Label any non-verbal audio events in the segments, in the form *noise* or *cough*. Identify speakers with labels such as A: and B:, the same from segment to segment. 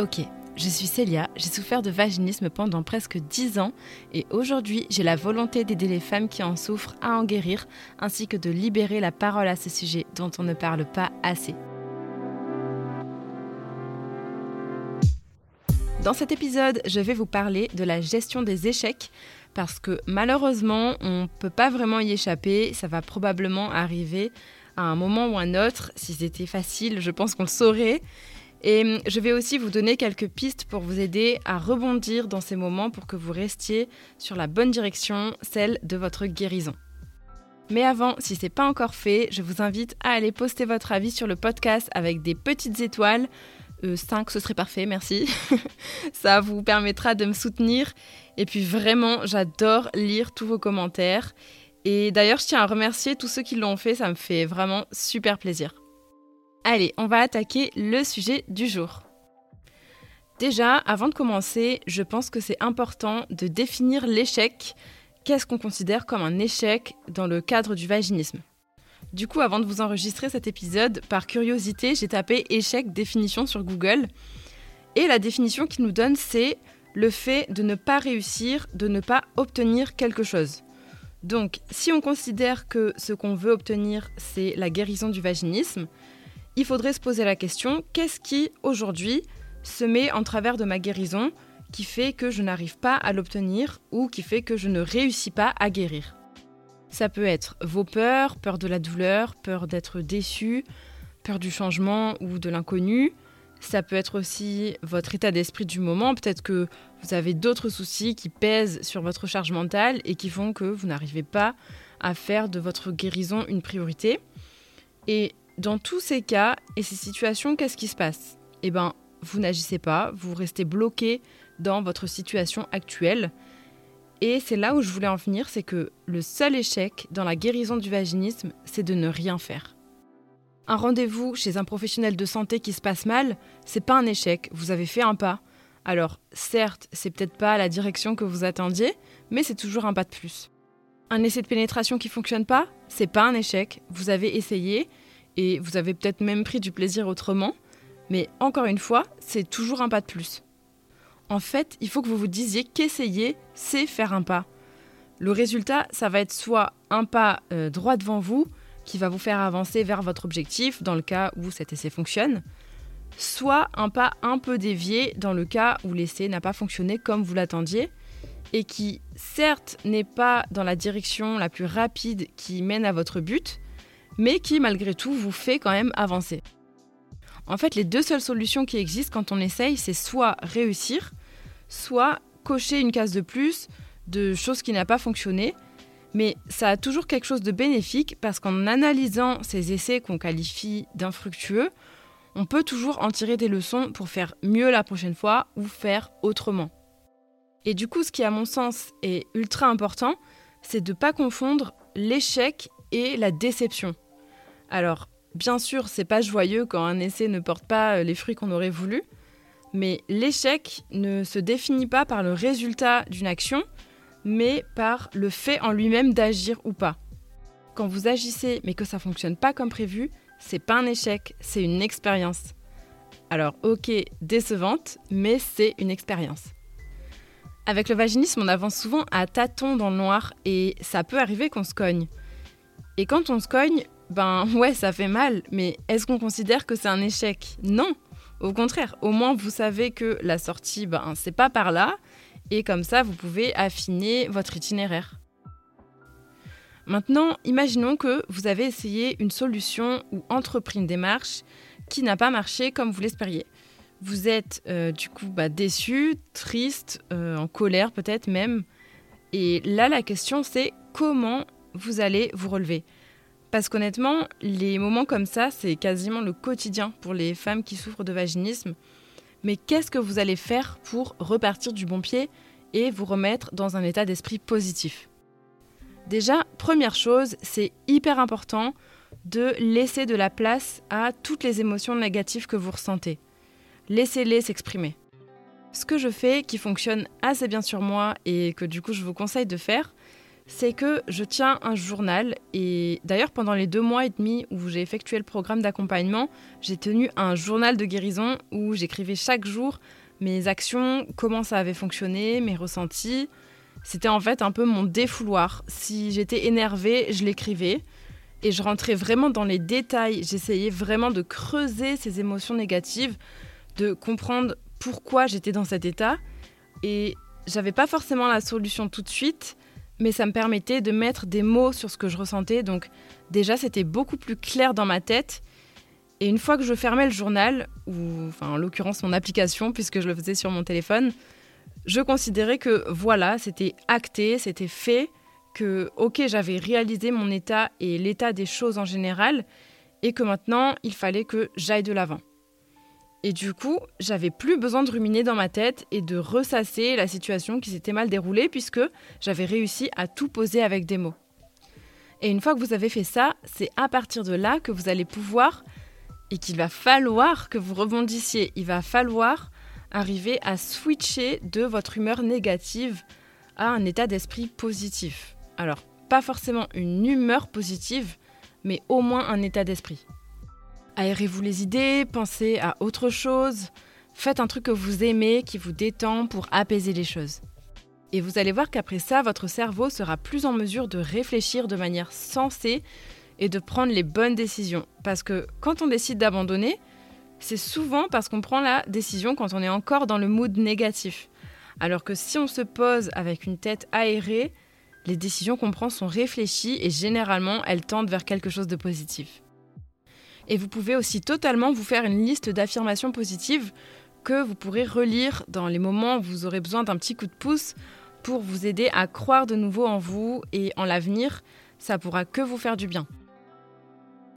A: Ok, je suis Célia, j'ai souffert de vaginisme pendant presque 10 ans et aujourd'hui j'ai la volonté d'aider les femmes qui en souffrent à en guérir ainsi que de libérer la parole à ce sujet dont on ne parle pas assez. Dans cet épisode, je vais vous parler de la gestion des échecs parce que malheureusement, on ne peut pas vraiment y échapper, ça va probablement arriver à un moment ou un autre. Si c'était facile, je pense qu'on le saurait. Et hum, je vais aussi vous donner quelques pistes pour vous aider à rebondir dans ces moments pour que vous restiez sur la bonne direction, celle de votre guérison. Mais avant, si ce n'est pas encore fait, je vous invite à aller poster votre avis sur le podcast avec des petites étoiles. 5, euh, ce serait parfait, merci. *laughs* Ça vous permettra de me soutenir. Et puis vraiment, j'adore lire tous vos commentaires. Et d'ailleurs, je tiens à remercier tous ceux qui l'ont fait, ça me fait vraiment super plaisir. Allez, on va attaquer le sujet du jour. Déjà, avant de commencer, je pense que c'est important de définir l'échec. Qu'est-ce qu'on considère comme un échec dans le cadre du vaginisme? Du coup, avant de vous enregistrer cet épisode, par curiosité, j'ai tapé échec définition sur Google. Et la définition qu'il nous donne, c'est le fait de ne pas réussir, de ne pas obtenir quelque chose. Donc, si on considère que ce qu'on veut obtenir, c'est la guérison du vaginisme, il faudrait se poser la question, qu'est-ce qui, aujourd'hui, se met en travers de ma guérison qui fait que je n'arrive pas à l'obtenir ou qui fait que je ne réussis pas à guérir? Ça peut être vos peurs, peur de la douleur, peur d'être déçu, peur du changement ou de l'inconnu. Ça peut être aussi votre état d'esprit du moment. Peut-être que vous avez d'autres soucis qui pèsent sur votre charge mentale et qui font que vous n'arrivez pas à faire de votre guérison une priorité. Et dans tous ces cas et ces situations, qu'est-ce qui se passe? Eh bien, vous n'agissez pas, vous restez bloqué dans votre situation actuelle. Et c'est là où je voulais en venir, c'est que le seul échec dans la guérison du vaginisme, c'est de ne rien faire. Un rendez-vous chez un professionnel de santé qui se passe mal, c'est pas un échec, vous avez fait un pas. Alors, certes, c'est peut-être pas la direction que vous attendiez, mais c'est toujours un pas de plus. Un essai de pénétration qui fonctionne pas, c'est pas un échec, vous avez essayé et vous avez peut-être même pris du plaisir autrement, mais encore une fois, c'est toujours un pas de plus. En fait, il faut que vous vous disiez qu'essayer, c'est faire un pas. Le résultat, ça va être soit un pas euh, droit devant vous, qui va vous faire avancer vers votre objectif, dans le cas où cet essai fonctionne, soit un pas un peu dévié, dans le cas où l'essai n'a pas fonctionné comme vous l'attendiez, et qui, certes, n'est pas dans la direction la plus rapide qui mène à votre but, mais qui malgré tout vous fait quand même avancer. En fait, les deux seules solutions qui existent quand on essaye, c'est soit réussir, soit cocher une case de plus de choses qui n'ont pas fonctionné. Mais ça a toujours quelque chose de bénéfique parce qu'en analysant ces essais qu'on qualifie d'infructueux, on peut toujours en tirer des leçons pour faire mieux la prochaine fois ou faire autrement. Et du coup, ce qui à mon sens est ultra important, c'est de ne pas confondre l'échec et la déception. Alors, bien sûr, c'est pas joyeux quand un essai ne porte pas euh, les fruits qu'on aurait voulu, mais l'échec ne se définit pas par le résultat d'une action, mais par le fait en lui-même d'agir ou pas. Quand vous agissez mais que ça fonctionne pas comme prévu, c'est pas un échec, c'est une expérience. Alors, ok, décevante, mais c'est une expérience. Avec le vaginisme, on avance souvent à tâtons dans le noir et ça peut arriver qu'on se cogne. Et quand on se cogne, ben *laughs* ouais, ça fait mal, mais est-ce qu'on considère que c'est un échec? Non, au contraire, au moins vous savez que la sortie, ben c'est pas par là, et comme ça vous pouvez affiner votre itinéraire. Maintenant, imaginons que vous avez essayé une solution ou entrepris une démarche qui n'a pas marché comme vous l'espériez. Vous êtes euh, du coup bah, déçu, triste, euh, en colère peut-être même. Et là, la question c'est comment vous allez vous relever? Parce qu'honnêtement, les moments comme ça, c'est quasiment le quotidien pour les femmes qui souffrent de vaginisme. Mais qu'est-ce que vous allez faire pour repartir du bon pied et vous remettre dans un état d'esprit positif? Déjà, première chose, c'est hyper important de laisser de la place à toutes les émotions négatives que vous ressentez. Laissez-les s'exprimer. Ce que je fais, qui fonctionne assez bien sur moi et que du coup je vous conseille de faire, c'est que je tiens un journal et d'ailleurs pendant les deux mois et demi où j'ai effectué le programme d'accompagnement, j'ai tenu un journal de guérison où j'écrivais chaque jour mes actions, comment ça avait fonctionné, mes ressentis. C'était en fait un peu mon défouloir. Si j'étais énervée, je l'écrivais et je rentrais vraiment dans les détails. J'essayais vraiment de creuser ces émotions négatives, de comprendre pourquoi j'étais dans cet état et j'avais pas forcément la solution tout de suite mais ça me permettait de mettre des mots sur ce que je ressentais. Donc déjà, c'était beaucoup plus clair dans ma tête. Et une fois que je fermais le journal, ou en l'occurrence mon application, puisque je le faisais sur mon téléphone, je considérais que voilà, c'était acté, c'était fait, que ok, j'avais réalisé mon état et l'état des choses en général, et que maintenant, il fallait que j'aille de l'avant. Et du coup, j'avais plus besoin de ruminer dans ma tête et de ressasser la situation qui s'était mal déroulée puisque j'avais réussi à tout poser avec des mots. Et une fois que vous avez fait ça, c'est à partir de là que vous allez pouvoir et qu'il va falloir que vous rebondissiez. Il va falloir arriver à switcher de votre humeur négative à un état d'esprit positif. Alors, pas forcément une humeur positive, mais au moins un état d'esprit. Aérez-vous les idées, pensez à autre chose, faites un truc que vous aimez, qui vous détend pour apaiser les choses. Et vous allez voir qu'après ça, votre cerveau sera plus en mesure de réfléchir de manière sensée et de prendre les bonnes décisions. Parce que quand on décide d'abandonner, c'est souvent parce qu'on prend la décision quand on est encore dans le mood négatif. Alors que si on se pose avec une tête aérée, les décisions qu'on prend sont réfléchies et généralement elles tendent vers quelque chose de positif. Et vous pouvez aussi totalement vous faire une liste d'affirmations positives que vous pourrez relire dans les moments où vous aurez besoin d'un petit coup de pouce pour vous aider à croire de nouveau en vous et en l'avenir. Ça pourra que vous faire du bien.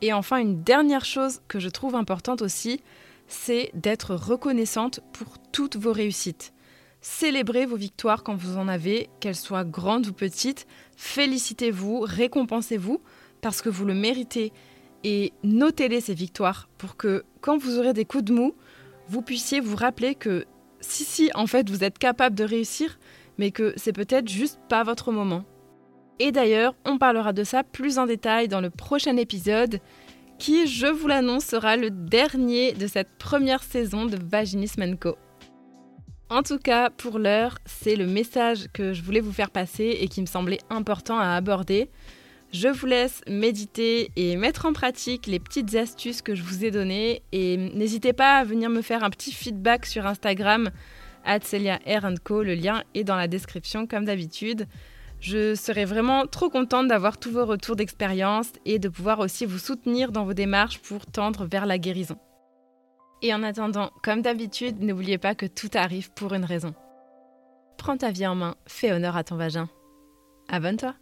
A: Et enfin, une dernière chose que je trouve importante aussi, c'est d'être reconnaissante pour toutes vos réussites. Célébrez vos victoires quand vous en avez, qu'elles soient grandes ou petites. Félicitez-vous, récompensez-vous, parce que vous le méritez et notez-les ces victoires pour que quand vous aurez des coups de mou, vous puissiez vous rappeler que si, si, en fait, vous êtes capable de réussir, mais que c'est peut-être juste pas votre moment. Et d'ailleurs, on parlera de ça plus en détail dans le prochain épisode, qui, je vous l'annonce, sera le dernier de cette première saison de Vaginisme Co. En tout cas, pour l'heure, c'est le message que je voulais vous faire passer et qui me semblait important à aborder. Je vous laisse méditer et mettre en pratique les petites astuces que je vous ai données. Et n'hésitez pas à venir me faire un petit feedback sur Instagram, Co. Le lien est dans la description comme d'habitude. Je serais vraiment trop contente d'avoir tous vos retours d'expérience et de pouvoir aussi vous soutenir dans vos démarches pour tendre vers la guérison. Et en attendant, comme d'habitude, n'oubliez pas que tout arrive pour une raison. Prends ta vie en main, fais honneur à ton vagin. Abonne-toi